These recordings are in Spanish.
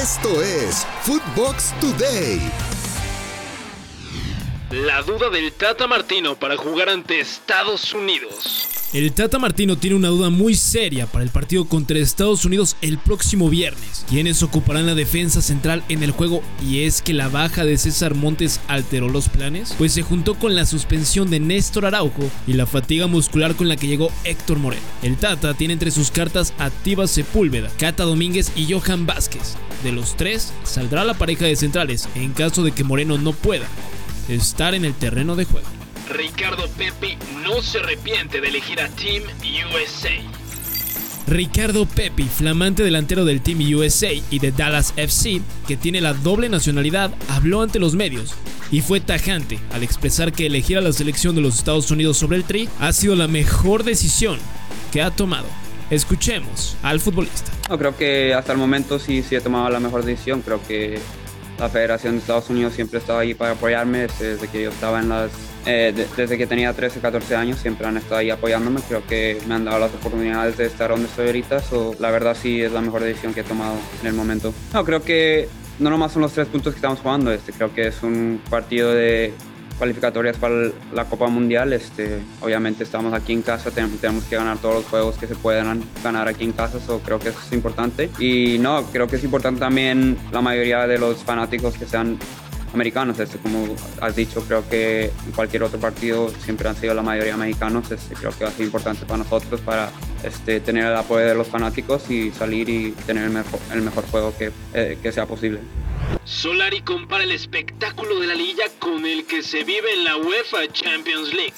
Esto es Footbox Today. La duda del Tata Martino para jugar ante Estados Unidos. El Tata Martino tiene una duda muy seria para el partido contra Estados Unidos el próximo viernes. ¿Quiénes ocuparán la defensa central en el juego? ¿Y es que la baja de César Montes alteró los planes? Pues se juntó con la suspensión de Néstor Araujo y la fatiga muscular con la que llegó Héctor Moreno. El Tata tiene entre sus cartas a Sepúlveda, Cata Domínguez y Johan Vázquez. De los tres, saldrá la pareja de centrales en caso de que Moreno no pueda estar en el terreno de juego. Ricardo Pepi no se arrepiente de elegir a Team USA. Ricardo Pepi, flamante delantero del Team USA y de Dallas FC, que tiene la doble nacionalidad, habló ante los medios y fue tajante al expresar que elegir a la selección de los Estados Unidos sobre el Tri ha sido la mejor decisión que ha tomado. Escuchemos al futbolista. No, creo que hasta el momento sí, sí he tomado la mejor decisión. Creo que la Federación de Estados Unidos siempre estaba ahí para apoyarme desde que yo estaba en las eh, desde que tenía 13, 14 años siempre han estado ahí apoyándome. Creo que me han dado las oportunidades de estar donde estoy ahorita. So, la verdad sí es la mejor decisión que he tomado en el momento. No, creo que no nomás son los tres puntos que estamos jugando. Este, creo que es un partido de cualificatorias para la Copa Mundial. Este, obviamente estamos aquí en casa, tenemos que ganar todos los juegos que se puedan ganar aquí en casa, so creo que eso es importante. Y no, creo que es importante también la mayoría de los fanáticos que sean americanos. Este, como has dicho, creo que en cualquier otro partido siempre han sido la mayoría mexicanos. Este, creo que va a ser importante para nosotros para este, tener el apoyo de los fanáticos y salir y tener el mejor, el mejor juego que, eh, que sea posible. Solari compara el espectáculo de la liga con el que se vive en la UEFA Champions League.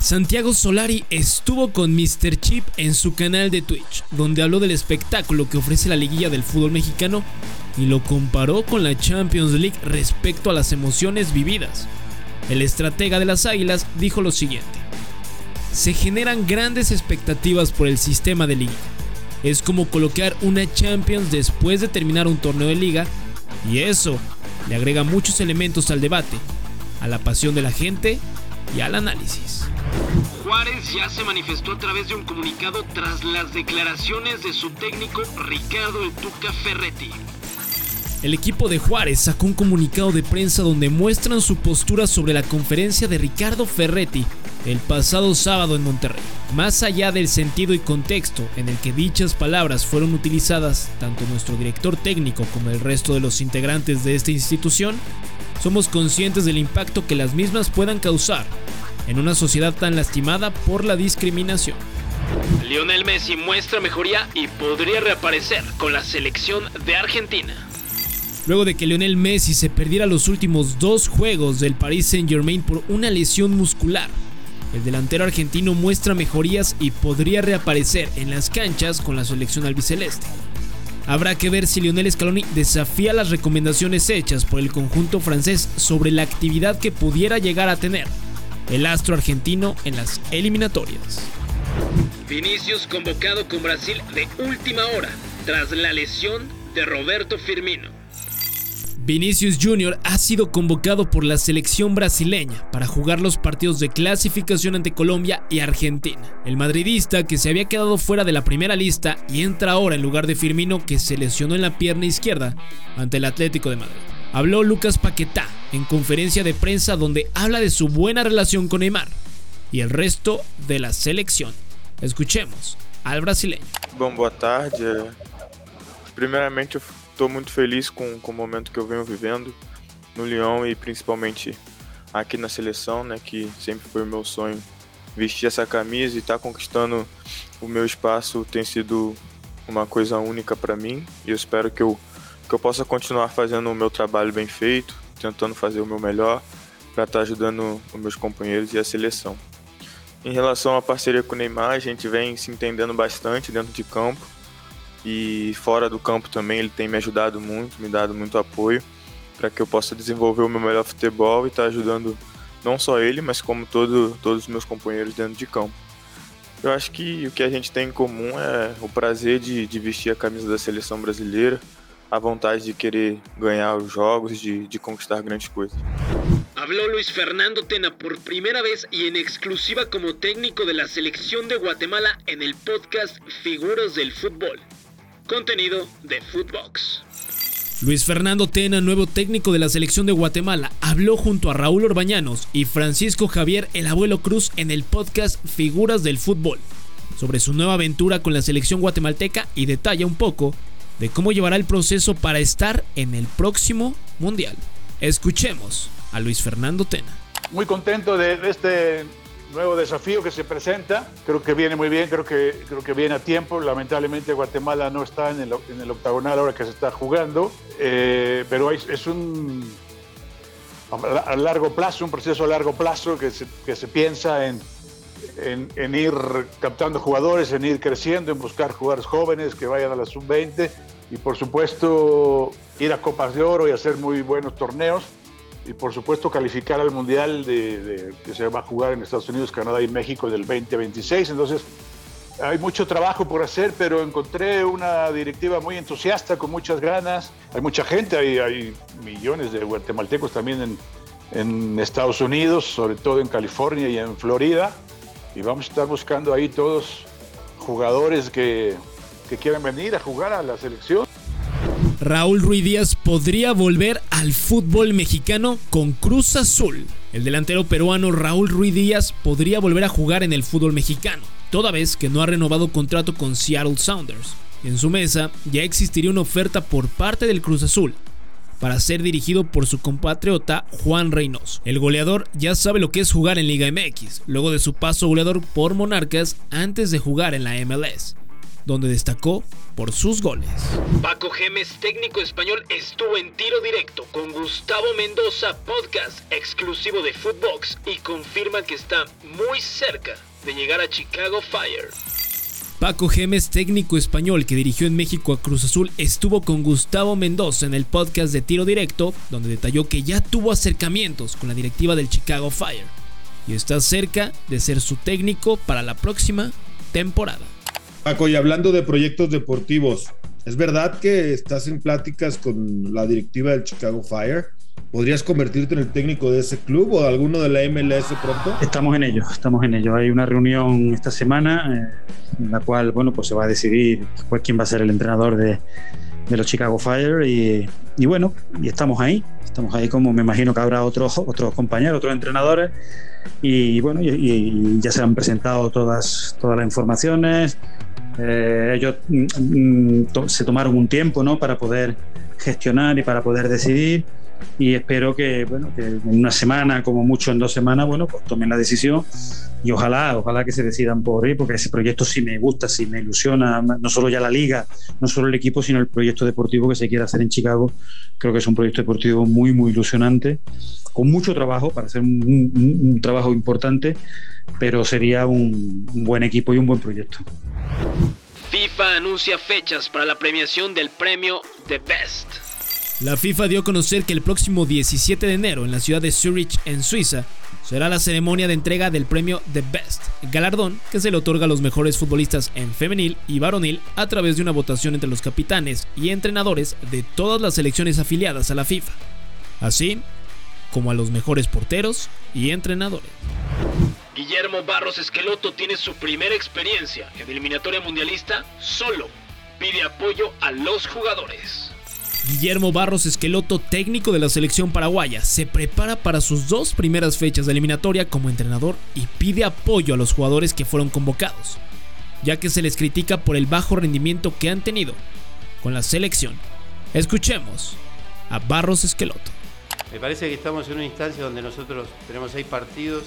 Santiago Solari estuvo con Mr. Chip en su canal de Twitch, donde habló del espectáculo que ofrece la liguilla del fútbol mexicano y lo comparó con la Champions League respecto a las emociones vividas. El estratega de las Águilas dijo lo siguiente. Se generan grandes expectativas por el sistema de liga. Es como colocar una Champions después de terminar un torneo de liga y eso le agrega muchos elementos al debate, a la pasión de la gente y al análisis. Juárez ya se manifestó a través de un comunicado tras las declaraciones de su técnico Ricardo El Tuca Ferretti. El equipo de Juárez sacó un comunicado de prensa donde muestran su postura sobre la conferencia de Ricardo Ferretti el pasado sábado en Monterrey. Más allá del sentido y contexto en el que dichas palabras fueron utilizadas, tanto nuestro director técnico como el resto de los integrantes de esta institución, somos conscientes del impacto que las mismas puedan causar en una sociedad tan lastimada por la discriminación. Lionel Messi muestra mejoría y podría reaparecer con la selección de Argentina. Luego de que Lionel Messi se perdiera los últimos dos juegos del Paris Saint Germain por una lesión muscular, el delantero argentino muestra mejorías y podría reaparecer en las canchas con la selección albiceleste. Habrá que ver si Lionel Scaloni desafía las recomendaciones hechas por el conjunto francés sobre la actividad que pudiera llegar a tener el astro argentino en las eliminatorias. Vinicius convocado con Brasil de última hora tras la lesión de Roberto Firmino. Vinicius Jr. ha sido convocado por la selección brasileña para jugar los partidos de clasificación ante Colombia y Argentina. El madridista, que se había quedado fuera de la primera lista y entra ahora en lugar de Firmino, que se lesionó en la pierna izquierda ante el Atlético de Madrid. Habló Lucas Paquetá en conferencia de prensa donde habla de su buena relación con Neymar y el resto de la selección. Escuchemos al brasileño. Bom, boa tarde. Primeiramente, estou muito feliz com, com o momento que eu venho vivendo no Lyon e principalmente aqui na seleção, né, que sempre foi o meu sonho vestir essa camisa e estar tá conquistando o meu espaço tem sido uma coisa única para mim e eu espero que eu, que eu possa continuar fazendo o meu trabalho bem feito, tentando fazer o meu melhor para estar tá ajudando os meus companheiros e a seleção. Em relação à parceria com o Neymar, a gente vem se entendendo bastante dentro de campo e fora do campo também ele tem me ajudado muito, me dado muito apoio para que eu possa desenvolver o meu melhor futebol e estar tá ajudando não só ele, mas como todo, todos os meus companheiros dentro de campo. Eu acho que o que a gente tem em comum é o prazer de, de vestir a camisa da seleção brasileira, a vontade de querer ganhar os jogos, de, de conquistar grandes coisas. Habló Luis Fernando Tena por primera vez y en exclusiva como técnico la selección de Guatemala en el podcast Figuras del Fútbol. Contenido de Footbox. Luis Fernando Tena, nuevo técnico de la selección de Guatemala, habló junto a Raúl Orbañanos y Francisco Javier el Abuelo Cruz en el podcast Figuras del Fútbol sobre su nueva aventura con la selección guatemalteca y detalla un poco de cómo llevará el proceso para estar en el próximo Mundial. Escuchemos a Luis Fernando Tena. Muy contento de este nuevo desafío que se presenta. Creo que viene muy bien, creo que, creo que viene a tiempo. Lamentablemente Guatemala no está en el, octagonal ahora que se está jugando, eh, pero es, un a largo plazo, un proceso a largo plazo que se, que se piensa en, en, en, ir captando jugadores, en ir creciendo, en buscar jugadores jóvenes que vayan a la sub-20 y por supuesto ir a Copas de Oro y hacer muy buenos torneos y por supuesto calificar al Mundial de, que se va a jugar en Estados Unidos, Canadá y México del 2026. Entonces hay mucho trabajo por hacer, pero encontré una directiva muy entusiasta, con muchas ganas. Hay mucha gente, hay, hay millones de guatemaltecos también en, en Estados Unidos, sobre todo en California y en Florida. Y vamos a estar buscando ahí todos jugadores que, que quieran venir a jugar a la selección. Raúl Ruiz Díaz podría volver al fútbol mexicano con Cruz Azul. El delantero peruano Raúl Ruiz Díaz podría volver a jugar en el fútbol mexicano, toda vez que no ha renovado contrato con Seattle Sounders. En su mesa ya existiría una oferta por parte del Cruz Azul para ser dirigido por su compatriota Juan Reynoso. El goleador ya sabe lo que es jugar en Liga MX, luego de su paso goleador por Monarcas antes de jugar en la MLS donde destacó por sus goles. Paco Gemes, técnico español, estuvo en tiro directo con Gustavo Mendoza, podcast exclusivo de Footbox, y confirma que está muy cerca de llegar a Chicago Fire. Paco Gemes, técnico español que dirigió en México a Cruz Azul, estuvo con Gustavo Mendoza en el podcast de Tiro Directo, donde detalló que ya tuvo acercamientos con la directiva del Chicago Fire y está cerca de ser su técnico para la próxima temporada. Paco, y hablando de proyectos deportivos, ¿es verdad que estás en pláticas con la directiva del Chicago Fire? ¿Podrías convertirte en el técnico de ese club o alguno de la MLS pronto? Estamos en ello, estamos en ello. Hay una reunión esta semana eh, en la cual, bueno, pues se va a decidir pues, quién va a ser el entrenador de, de los Chicago Fire y, y, bueno, y estamos ahí. Estamos ahí como me imagino que habrá otros, otros compañeros, otros entrenadores y bueno, y, y ya se han presentado todas, todas las informaciones, eh, ellos mm, mm, se tomaron un tiempo ¿no? para poder gestionar y para poder decidir y espero que, bueno, que en una semana, como mucho en dos semanas, bueno, pues tomen la decisión y ojalá, ojalá que se decidan por ir, porque ese proyecto sí me gusta, sí me ilusiona, no solo ya la liga, no solo el equipo, sino el proyecto deportivo que se quiere hacer en Chicago. Creo que es un proyecto deportivo muy, muy ilusionante, con mucho trabajo para hacer un, trabajo importante, pero sería un, un buen equipo y un buen proyecto. FIFA anuncia fechas para la premiación del premio The Best. La FIFA dio a conocer que el próximo 17 de enero en la ciudad de Zurich, en Suiza, será la ceremonia de entrega del premio The Best, galardón que se le otorga a los mejores futbolistas en femenil y varonil a través de una votación entre los capitanes y entrenadores de todas las selecciones afiliadas a la FIFA, así como a los mejores porteros y entrenadores. Guillermo Barros Esqueloto tiene su primera experiencia en eliminatoria mundialista solo. Pide apoyo a los jugadores. Guillermo Barros Esqueloto, técnico de la selección paraguaya, se prepara para sus dos primeras fechas de eliminatoria como entrenador y pide apoyo a los jugadores que fueron convocados, ya que se les critica por el bajo rendimiento que han tenido con la selección. Escuchemos a Barros Esqueloto. Me parece que estamos en una instancia donde nosotros tenemos seis partidos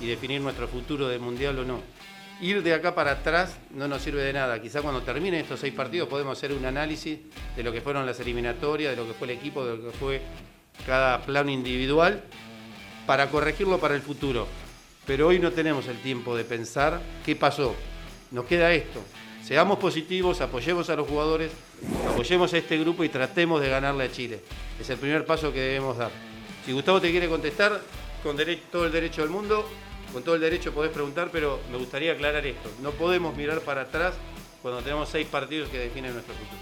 y definir nuestro futuro del Mundial o no. Ir de acá para atrás no nos sirve de nada. Quizá cuando terminen estos seis partidos podemos hacer un análisis de lo que fueron las eliminatorias, de lo que fue el equipo, de lo que fue cada plano individual, para corregirlo para el futuro. Pero hoy no tenemos el tiempo de pensar qué pasó. Nos queda esto. Seamos positivos, apoyemos a los jugadores, apoyemos a este grupo y tratemos de ganarle a Chile. Es el primer paso que debemos dar. Si Gustavo te quiere contestar, con todo el derecho del mundo, con todo el derecho podés preguntar, pero me gustaría aclarar esto. No podemos mirar para atrás cuando tenemos seis partidos que definen nuestro futuro.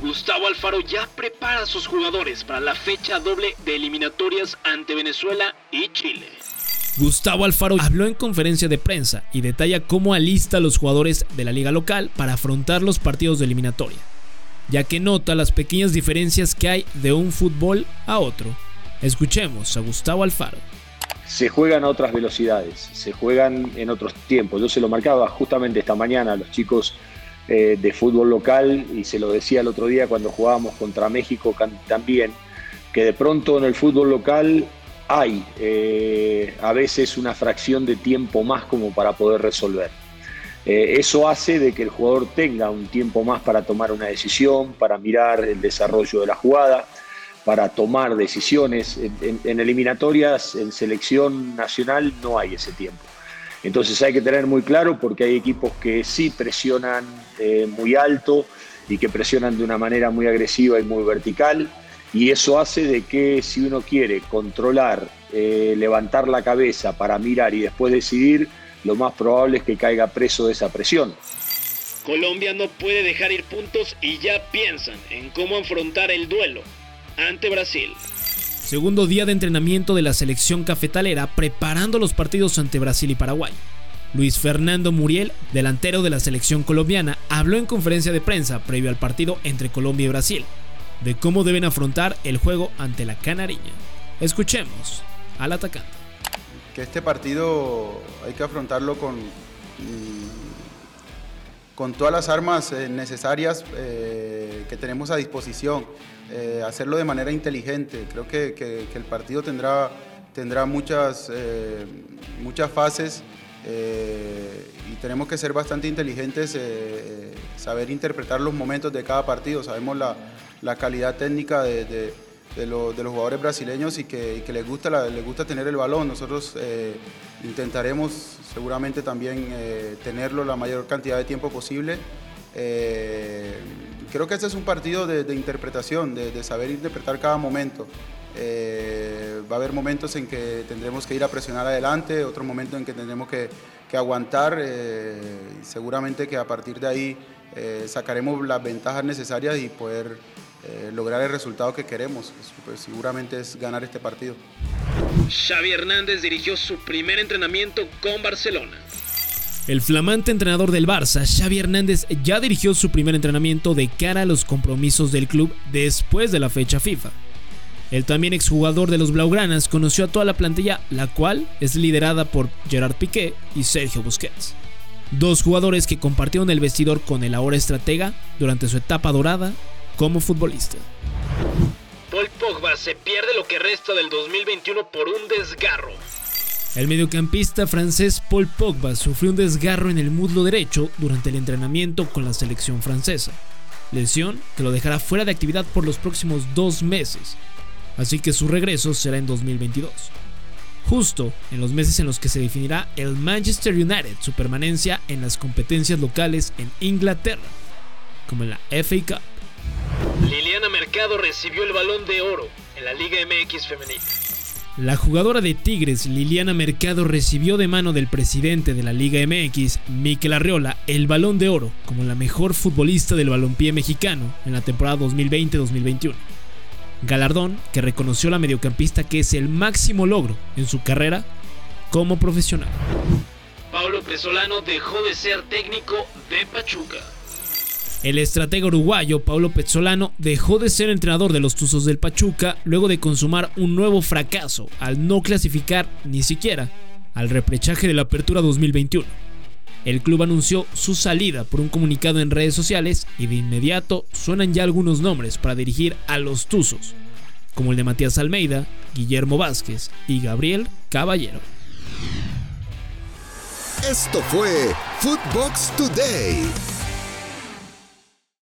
Gustavo Alfaro ya prepara a sus jugadores para la fecha doble de eliminatorias ante Venezuela y Chile. Gustavo Alfaro habló en conferencia de prensa y detalla cómo alista a los jugadores de la liga local para afrontar los partidos de eliminatoria. ya que nota las pequeñas diferencias que hay de un fútbol a otro. Escuchemos a Gustavo Alfaro. Se juegan a otras velocidades, se juegan en otros tiempos. Yo se lo marcaba justamente esta mañana a los chicos eh, de fútbol local y se lo decía el otro día cuando jugábamos contra México también, que de pronto en el fútbol local hay eh, a veces una fracción de tiempo más como para poder resolver. Eh, eso hace de que el jugador tenga un tiempo más para tomar una decisión, para mirar el desarrollo de la jugada, para tomar decisiones. en eliminatorias, en selección nacional, no hay ese tiempo. Entonces hay que tener muy claro porque hay equipos que sí presionan eh, muy alto y que presionan de una manera muy agresiva y muy vertical. Y eso hace de que si uno quiere controlar, eh, levantar la cabeza para mirar y después decidir, lo más probable es que caiga preso de esa presión. Colombia no puede dejar ir puntos y ya piensan en cómo afrontar el duelo ante Brasil. Segundo día de entrenamiento de la selección cafetalera preparando los partidos ante Brasil y Paraguay. Luis Fernando Muriel, delantero de la selección colombiana, habló en conferencia de prensa previo al partido entre Colombia y Brasil de cómo deben afrontar el juego ante la Canariña. Escuchemos al atacante. Que este partido hay que afrontarlo con, con todas las armas eh, necesarias eh, que tenemos a disposición. Eh, hacerlo de manera inteligente. Creo que, el partido tendrá, tendrá muchas, eh, muchas fases eh, y tenemos que ser bastante inteligentes, saber interpretar los momentos de cada partido. Sabemos la, calidad técnica de, los jugadores brasileños y que, les, gusta les gusta tener el balón. Nosotros intentaremos seguramente también tenerlo la mayor cantidad de tiempo posible creo que este es un partido de, interpretación, de, saber interpretar cada momento. Eh, va a haber momentos en que tendremos que ir a presionar adelante, otros momentos en que tendremos que, aguantar. Eh, seguramente que a partir de ahí eh, sacaremos las ventajas necesarias y poder lograr el resultado que queremos. Pues, seguramente es ganar este partido. Xavi Hernández dirigió su primer entrenamiento con Barcelona. El flamante entrenador del Barça, Xavi Hernández, ya dirigió su primer entrenamiento de cara a los compromisos del club después de la fecha FIFA. El también exjugador de los Blaugranas conoció a toda la plantilla, la cual es liderada por Gerard Piqué y Sergio Busquets. Dos jugadores que compartieron el vestidor con el ahora estratega durante su etapa dorada como futbolista. Paul Pogba se pierde lo que resta del 2021 por un desgarro. El mediocampista francés Paul Pogba sufrió un desgarro en el muslo derecho durante el entrenamiento con la selección francesa, lesión que lo dejará fuera de actividad por los próximos dos meses, así que su regreso será en 2022. Justo en los meses en los que se definirá el Manchester United su permanencia en las competencias locales en Inglaterra, como en la FA Cup. Liliana Mercado recibió el balón de oro en la Liga MX femenina. La jugadora de Tigres, Liliana Mercado, recibió de mano del presidente de la Liga MX, Miquel Arreola, el balón de oro como la mejor futbolista del balompié mexicano en la temporada 2020-2021. Galardón que reconoció la mediocampista que es el máximo logro en su carrera como profesional. Pablo Pesolano dejó de ser técnico de Pachuca. El estratega uruguayo Paulo Pezzolano dejó de ser entrenador de los Tuzos del Pachuca luego de consumar un nuevo fracaso al no clasificar ni siquiera al reprechaje de la Apertura 2021. El club anunció su salida por un comunicado en redes sociales y de inmediato suenan ya algunos nombres para dirigir a los Tuzos, como el de Matías Almeida, Guillermo Vázquez y Gabriel Caballero. Esto fue Footbox Today.